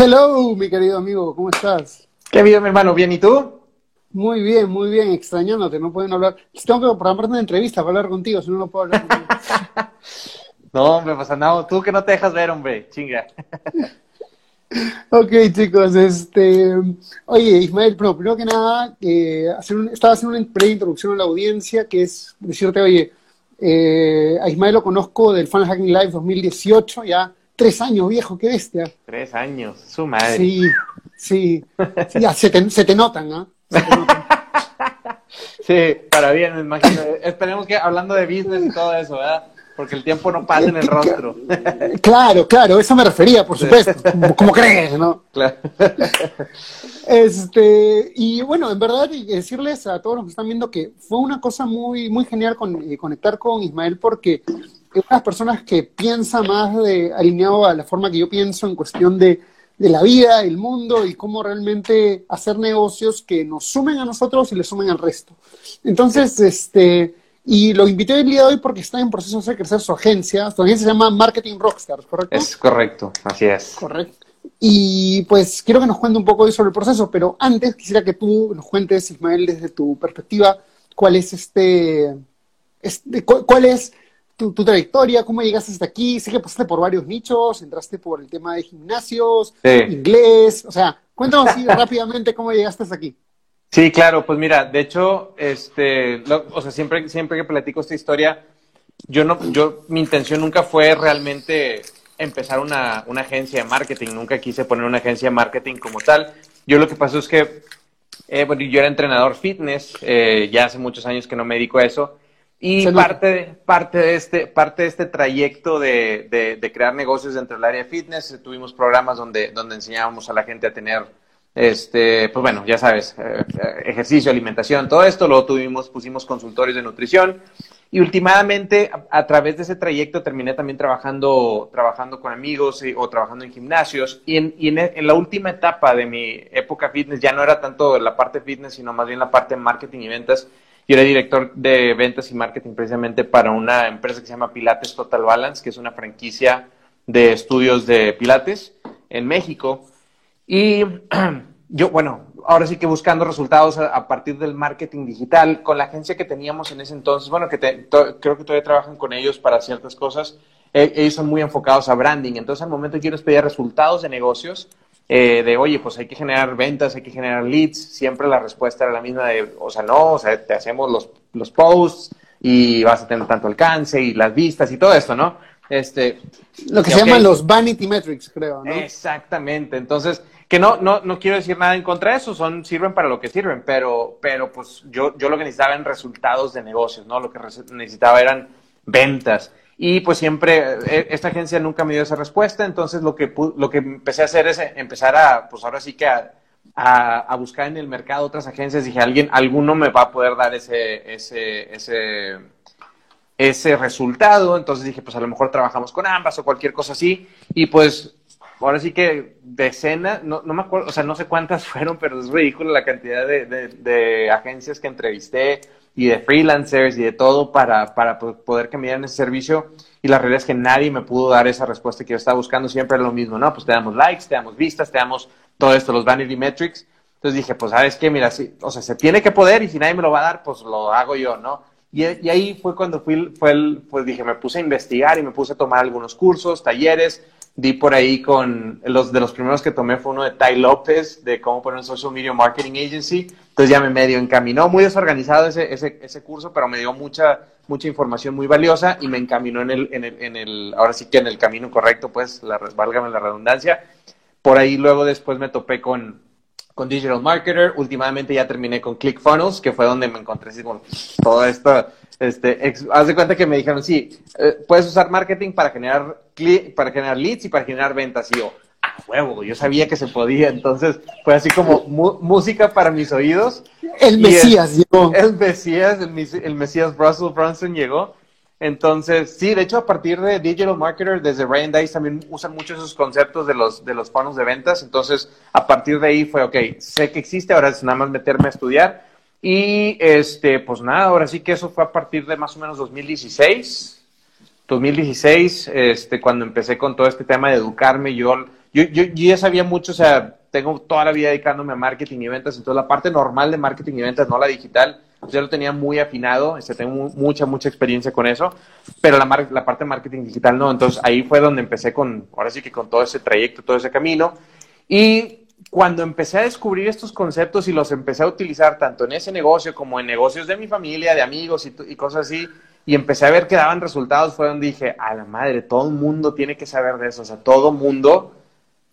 Hello, mi querido amigo, ¿cómo estás? ¿Qué vida, mi hermano? ¿Bien y tú? Muy bien, muy bien, extrañándote, no pueden hablar. Tengo que programarte una entrevista para hablar contigo, si no, no puedo hablar contigo. no, hombre, pues andamos, tú que no te dejas ver, hombre, chinga. ok, chicos, este. Oye, Ismael, pero primero que nada, eh, hacer estaba haciendo una pre-introducción a la audiencia, que es decirte, oye, eh, a Ismael lo conozco del Fan Hacking Live 2018, ya Tres años, viejo, qué bestia. Tres años, su madre. Sí, sí. ya, se, te, se te notan, ¿ah? sí, para bien, me imagino. Esperemos que hablando de business y todo eso, ¿verdad? Porque el tiempo no pasa en el rostro. Claro, claro, eso me refería, por supuesto. Como, crees, ¿no? Claro. Este, y bueno, en verdad, decirles a todos los que están viendo que fue una cosa muy, muy genial con, eh, conectar con Ismael porque es una personas que piensa más de, alineado a la forma que yo pienso en cuestión de, de, la vida, el mundo y cómo realmente hacer negocios que nos sumen a nosotros y le sumen al resto. Entonces, este, y lo invité el día de hoy porque está en proceso de crecer su agencia. Su agencia se llama Marketing Rockstars, ¿correcto? Es correcto, así es. Correcto. Y pues quiero que nos cuente un poco hoy sobre el proceso, pero antes quisiera que tú nos cuentes, Ismael, desde tu perspectiva, cuál es este, este cuál es tu, trayectoria, cómo llegaste hasta aquí. Sé que pasaste por varios nichos, entraste por el tema de gimnasios, inglés, o sea, cuéntanos así rápidamente cómo llegaste hasta aquí. Sí, claro, pues mira, de hecho, este, o sea, siempre, siempre que platico esta historia, yo no, yo, mi intención nunca fue realmente empezar una, una agencia de marketing, nunca quise poner una agencia de marketing como tal. Yo lo que pasó es que, eh, bueno, yo era entrenador fitness, eh, ya hace muchos años que no me dedico a eso, y parte de, parte, de este, parte de este trayecto de, de, crear negocios dentro del área de fitness, eh, tuvimos programas donde, donde enseñábamos a la gente a tener, este, pues bueno, ya sabes, eh, eh, ejercicio, alimentación, todo esto. Luego tuvimos, pusimos consultorios de nutrición. Y últimamente, a, través de ese trayecto, terminé también trabajando, trabajando con amigos o trabajando en gimnasios. Y, en, y en, la última etapa de mi época fitness, ya no era tanto la parte fitness, sino más bien la parte de marketing y ventas yo era director de ventas y marketing precisamente para una empresa que se llama Pilates Total Balance, que es una franquicia de estudios de Pilates en México. Y yo, bueno, ahora sí que buscando resultados a, partir del marketing digital, con la agencia que teníamos en ese entonces, bueno, que creo que todavía trabajan con ellos para ciertas cosas, e, ellos son muy enfocados a branding. Entonces, al momento yo les pedía resultados de negocios, eh, de, oye, pues hay que generar ventas, hay que generar leads, siempre la respuesta era la misma de, o sea, no, o sea, te hacemos los, los posts y vas a tener tanto alcance y las vistas y todo esto, ¿no? Este, Lo que se llaman los vanity metrics, creo, ¿no? Exactamente. Entonces, que no, no, no quiero decir nada en contra de eso, son, sirven para lo que sirven, pero, pero pues yo, yo lo que necesitaba eran resultados de negocios, ¿no? Lo que necesitaba eran ventas. Y pues siempre, eh, esta agencia nunca me dio esa respuesta, entonces lo que, lo que empecé a hacer es empezar a, pues ahora sí que a, a, buscar en el mercado otras agencias. Dije, alguien, alguno me va a poder dar ese, ese, ese, ese resultado. Entonces dije, pues a lo mejor trabajamos con ambas o cualquier cosa así. Y pues ahora sí que decenas, no, no me acuerdo, o sea, no sé cuántas fueron, pero es ridículo la cantidad de, de agencias que entrevisté y de freelancers y de todo para, para poder me dieran ese servicio. Y la realidad es que nadie me pudo dar esa respuesta que yo estaba buscando. Siempre lo mismo, ¿no? Pues te damos likes, te damos vistas, te damos todo esto, los vanity metrics. Entonces dije, pues, ¿sabes qué? Mira, sí, o sea, se tiene que poder y si nadie me lo va a dar, pues lo hago yo, ¿no? Y, ahí fue cuando fui, fue pues dije, me puse a investigar y me puse a tomar algunos cursos, talleres, di por ahí con los de los primeros que tomé fue uno de Ty López de cómo poner un social media marketing agency. Entonces ya me medio encaminó, muy desorganizado ese, ese, ese curso, pero me dio mucha, mucha información muy valiosa y me encaminó en el, en el, en el ahora sí que en el camino correcto, pues, la, válgame la redundancia. Por ahí luego después me topé con, con Digital Marketer, últimamente ya terminé con ClickFunnels, que fue donde me encontré así como todo esto, este, haz de cuenta que me dijeron, sí, eh, puedes usar marketing para generar, para generar leads y para generar ventas. Y yo, ah, huevo, yo sabía que se podía, entonces fue así como música para mis oídos. El Mesías llegó. El Mesías, el, Mesías Russell Brunson llegó. Entonces, sí, de hecho, a partir de Digital Marketer, desde Ryan Dice también usan mucho esos conceptos de los, de los de ventas. Entonces, a partir de ahí fue, ok, sé que existe, ahora es nada más meterme a estudiar. Y, este, pues nada, ahora sí que eso fue a partir de más o menos 2016. 2016, este, cuando empecé con todo este tema de educarme, yo, yo, yo, ya sabía mucho, o sea, tengo toda la vida dedicándome a marketing y ventas, entonces la parte normal de marketing y ventas, no la digital, pues ya lo tenía muy afinado, este, tengo mucha, mucha experiencia con eso, pero la, la parte de marketing digital no, entonces ahí fue donde empecé con, ahora sí que con todo ese trayecto, todo ese camino, y cuando empecé a descubrir estos conceptos y los empecé a utilizar tanto en ese negocio como en negocios de mi familia, de amigos y, cosas así, y empecé a ver que daban resultados, fue donde dije, a la madre, todo el mundo tiene que saber de eso, o sea, todo el mundo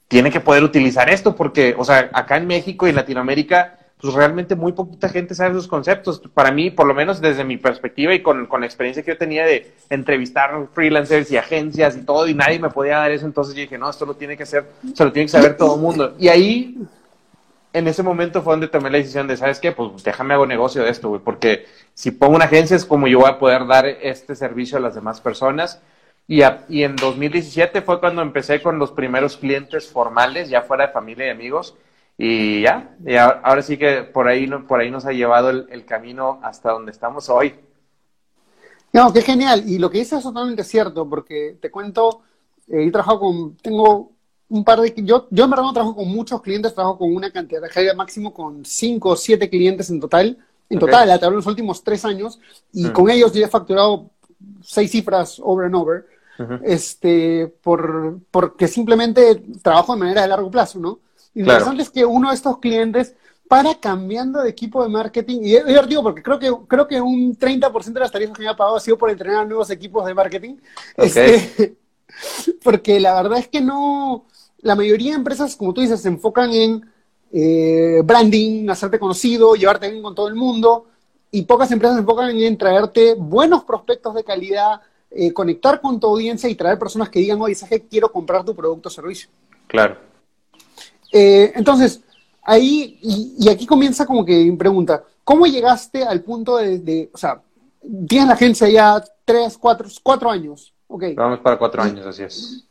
tiene que poder utilizar esto, porque, o sea, acá en México y Latinoamérica, pues realmente muy poquita gente sabe esos conceptos. Para mí, por lo menos desde mi perspectiva y con, con la experiencia que yo tenía de entrevistar freelancers y agencias y todo, y nadie me podía dar eso, entonces dije, no, esto lo tiene que hacer, se lo tiene que saber todo el mundo. Y ahí en ese momento fue donde tomé la decisión de, ¿sabes qué? Pues déjame hago negocio de esto, güey, porque si pongo una agencia es como yo voy a poder dar este servicio a las demás personas. Y, y en 2017 fue cuando empecé con los primeros clientes formales, ya fuera de familia y amigos. Y ya, y ahora, sí que por ahí, por ahí nos ha llevado el, camino hasta donde estamos hoy. No, qué genial. Y lo que dices es totalmente cierto, porque te cuento, eh, he trabajado con, tengo un par de... Yo, yo en verdad no trabajo con muchos clientes, trabajo con una cantidad de máximo con cinco o siete clientes en total. En total, a través de los últimos tres años. Y mm. con ellos yo he facturado seis cifras over and over. este, por, porque simplemente trabajo de manera de largo plazo, ¿no? Interesante es que uno de estos clientes para cambiando de equipo de marketing, y yo digo porque creo que, creo que un 30% de las tarifas que me ha pagado ha sido por entrenar nuevos equipos de marketing. Este, porque la verdad es que no, la mayoría de empresas, como tú dices, se enfocan en eh, branding, hacerte conocido, llevarte bien con todo el mundo, y pocas empresas se enfocan en traerte buenos prospectos de calidad, eh, conectar con tu audiencia y traer personas que digan, oye, ¿sabes quiero comprar tu producto o servicio? Claro. Eh, entonces, ahí, y, aquí comienza como que mi pregunta, ¿cómo llegaste al punto de, o sea, tienes la agencia ya tres, cuatro, cuatro años? Okay. Vamos para cuatro años, así es.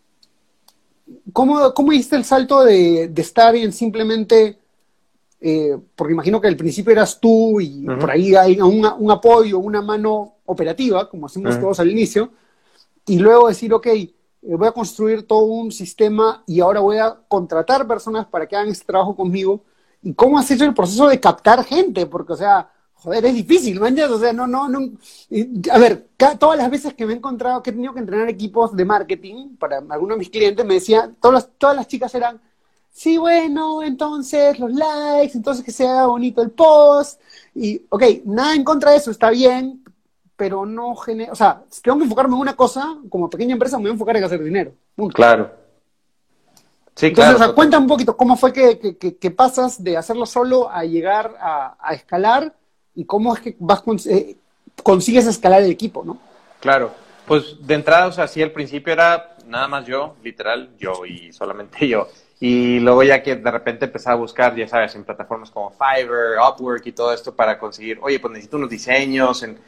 ¿Cómo, cómo hiciste el salto de, estar en simplemente, eh, porque imagino que al principio eras tú y por ahí hay un apoyo, una mano operativa, como hacemos todos al inicio, y luego decir, ok, voy a construir todo un sistema y ahora voy a contratar personas para que hagan este trabajo conmigo. ¿Y cómo has hecho el proceso de captar gente? Porque, o sea, joder, es difícil, ¿me O sea, no, no, no. A ver, todas las veces que me he encontrado que he tenido que entrenar equipos de marketing para algunos de mis clientes, me decían, todas las, todas las chicas eran, sí, bueno, entonces los likes, entonces que sea bonito el post. Y, ok, nada en contra de eso, está bien, pero no genera, o sea, si tengo que enfocarme en una cosa, como pequeña empresa me voy a enfocar en hacer dinero. Claro. Sí, Entonces, claro. cuenta un poquito cómo fue que, que, pasas de hacerlo solo a llegar a, a escalar y cómo es que vas eh, consigues escalar el equipo, ¿no? Claro, pues de entrada, o sea, sí, al principio era nada más yo, literal, yo y solamente yo. Y luego ya que de repente empezaba a buscar, ya sabes, en plataformas como Fiverr, Upwork y todo esto para conseguir, oye, pues necesito unos diseños. En...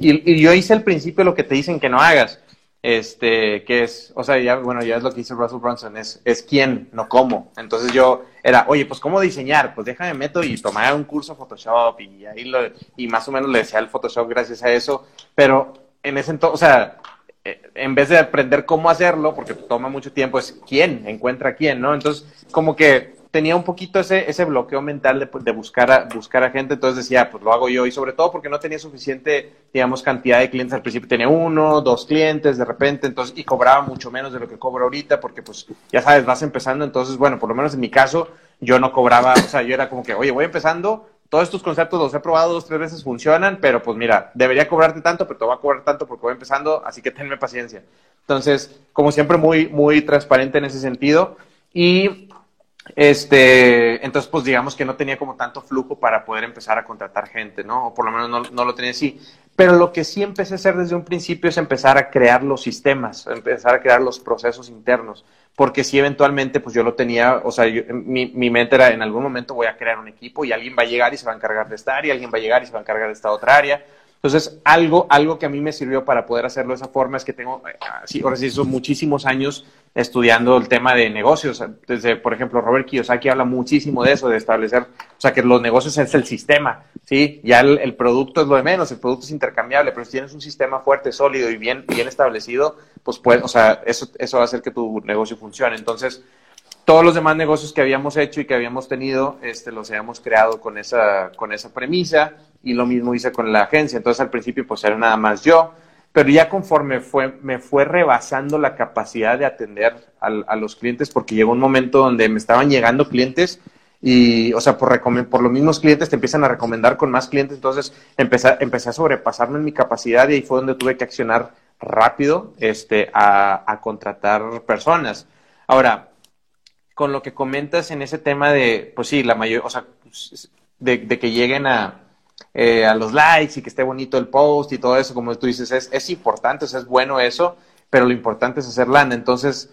Y, y, yo hice al principio lo que te dicen que no hagas este, que es, o sea, ya, bueno, ya es lo que dice Russell Brunson, es, es quién, no cómo. Entonces yo era, oye, pues cómo diseñar, pues déjame meto y tomar un curso Photoshop y ahí lo, y más o menos le decía el Photoshop gracias a eso, pero en ese entonces, o sea, eh, en vez de aprender cómo hacerlo, porque toma mucho tiempo, es quién, encuentra quién, ¿no? Entonces, como que tenía un poquito ese, ese bloqueo mental de, de, buscar, a, buscar a gente, entonces decía, pues lo hago yo, y sobre todo porque no tenía suficiente, digamos, cantidad de clientes al principio, tenía uno, dos clientes de repente, entonces, y cobraba mucho menos de lo que cobro ahorita, porque pues, ya sabes, vas empezando, entonces, bueno, por lo menos en mi caso, yo no cobraba, o sea, yo era como que, oye, voy empezando, todos estos conceptos los he probado dos, tres veces, funcionan, pero pues mira, debería cobrarte tanto, pero te voy a cobrar tanto porque voy empezando, así que tenme paciencia. Entonces, como siempre, muy, muy transparente en ese sentido. Y Este, entonces, pues digamos que no tenía como tanto flujo para poder empezar a contratar gente, ¿no? O por lo menos no, no, lo tenía así. Pero lo que sí empecé a hacer desde un principio es empezar a crear los sistemas, empezar a crear los procesos internos, porque si eventualmente, pues yo lo tenía, o sea, mi, mi mente era en algún momento voy a crear un equipo y alguien va a llegar y se va a encargar de esta área, alguien va a llegar y se va a encargar de esta otra área. Entonces, algo, algo que a mí me sirvió para poder hacerlo de esa forma es que tengo, sí, ahora sí, son muchísimos años estudiando el tema de negocios. Por ejemplo, Robert Kiyosaki habla muchísimo de eso, de establecer, o sea, que los negocios es el sistema, ¿sí? Ya el, producto es lo de menos, el producto es intercambiable, pero si tienes un sistema fuerte, sólido y bien, bien establecido, pues puede, o sea, eso, eso va a hacer que tu negocio funcione. Entonces, todos los demás negocios que habíamos hecho y que habíamos tenido, este, los habíamos creado con esa, con esa premisa y lo mismo hice con la agencia. Entonces, al principio, pues era nada más yo pero ya conforme fue, me fue rebasando la capacidad de atender a, los clientes, porque llegó un momento donde me estaban llegando clientes y, o sea, por, por los mismos clientes te empiezan a recomendar con más clientes, entonces empecé, empecé a sobrepasarme en mi capacidad y ahí fue donde tuve que accionar rápido este, a, contratar personas. Ahora, con lo que comentas en ese tema de, pues sí, la mayor, o sea, de que lleguen a, eh, a los likes y que esté bonito el post y todo eso, como tú dices, es, es importante, o sea, es bueno eso, pero lo importante es hacer lana. Entonces,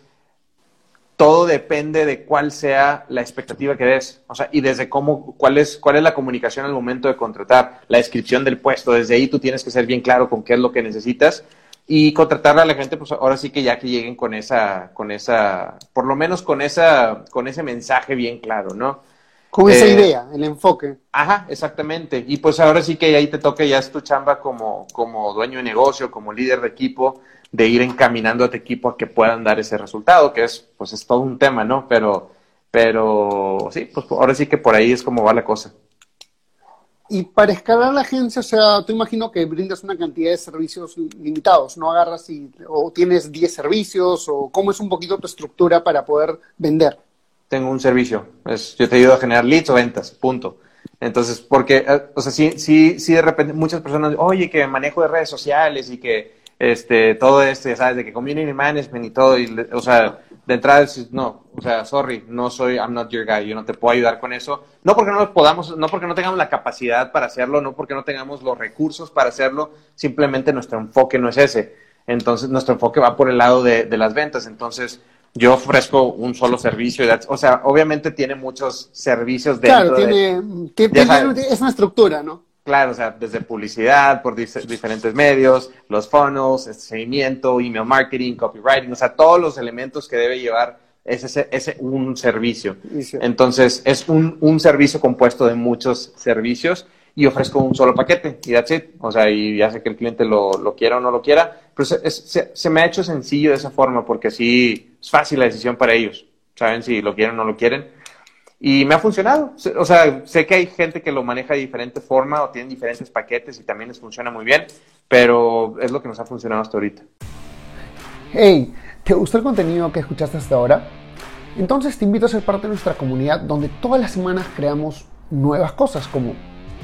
todo depende de cuál sea la expectativa que des, o sea, y desde cómo, cuál es, cuál es la comunicación al momento de contratar, la descripción del puesto, desde ahí tú tienes que ser bien claro con qué es lo que necesitas y contratar a la gente, pues ahora sí que ya que lleguen con esa, con esa, por lo menos con esa, con ese mensaje bien claro, ¿no? Con esa eh, idea, el enfoque. Ajá, exactamente. Y pues ahora sí que ahí te toca, ya es tu chamba como, como dueño de negocio, como líder de equipo, de ir encaminando a tu equipo a que puedan dar ese resultado, que es, pues es todo un tema, ¿no? Pero, pero sí, pues ahora sí que por ahí es como va la cosa. Y para escalar la agencia, o sea, tú imagino que brindas una cantidad de servicios limitados, no agarras y, o tienes 10 servicios, o cómo es un poquito tu estructura para poder vender tengo un servicio. Es, yo te ayudo a generar leads o ventas, punto. Entonces, porque, eh, o sea, sí, sí, sí, de repente muchas personas, oye, que manejo de redes sociales y que este, todo esto, ya sabes, de que community management y todo, y, o sea, de entrada no, o sea, sorry, no soy, I'm not your guy, yo no te puedo ayudar con eso. No porque no podamos, no porque no tengamos la capacidad para hacerlo, no porque no tengamos los recursos para hacerlo, simplemente nuestro enfoque no es ese. Entonces, nuestro enfoque va por el lado de, de las ventas. Entonces, yo ofrezco un solo servicio. O sea, obviamente tiene muchos servicios dentro Claro, tiene, es una estructura, ¿no? Claro, o sea, desde publicidad, por diferentes medios, los funnels, este seguimiento, email marketing, copywriting, o sea, todos los elementos que debe llevar ese, ese un servicio. Entonces, es un, un servicio compuesto de muchos servicios y ofrezco un solo paquete y that's it. O sea, y ya sé que el cliente lo, lo quiera o no lo quiera, pero se, se, me ha hecho sencillo de esa forma porque así es fácil la decisión para ellos. Saben si lo quieren o no lo quieren. Y me ha funcionado. O sea, sé que hay gente que lo maneja de diferente forma o tienen diferentes paquetes y también les funciona muy bien, pero es lo que nos ha funcionado hasta ahorita. Hey, ¿te gustó el contenido que escuchaste hasta ahora? Entonces te invito a ser parte de nuestra comunidad donde todas las semanas creamos nuevas cosas como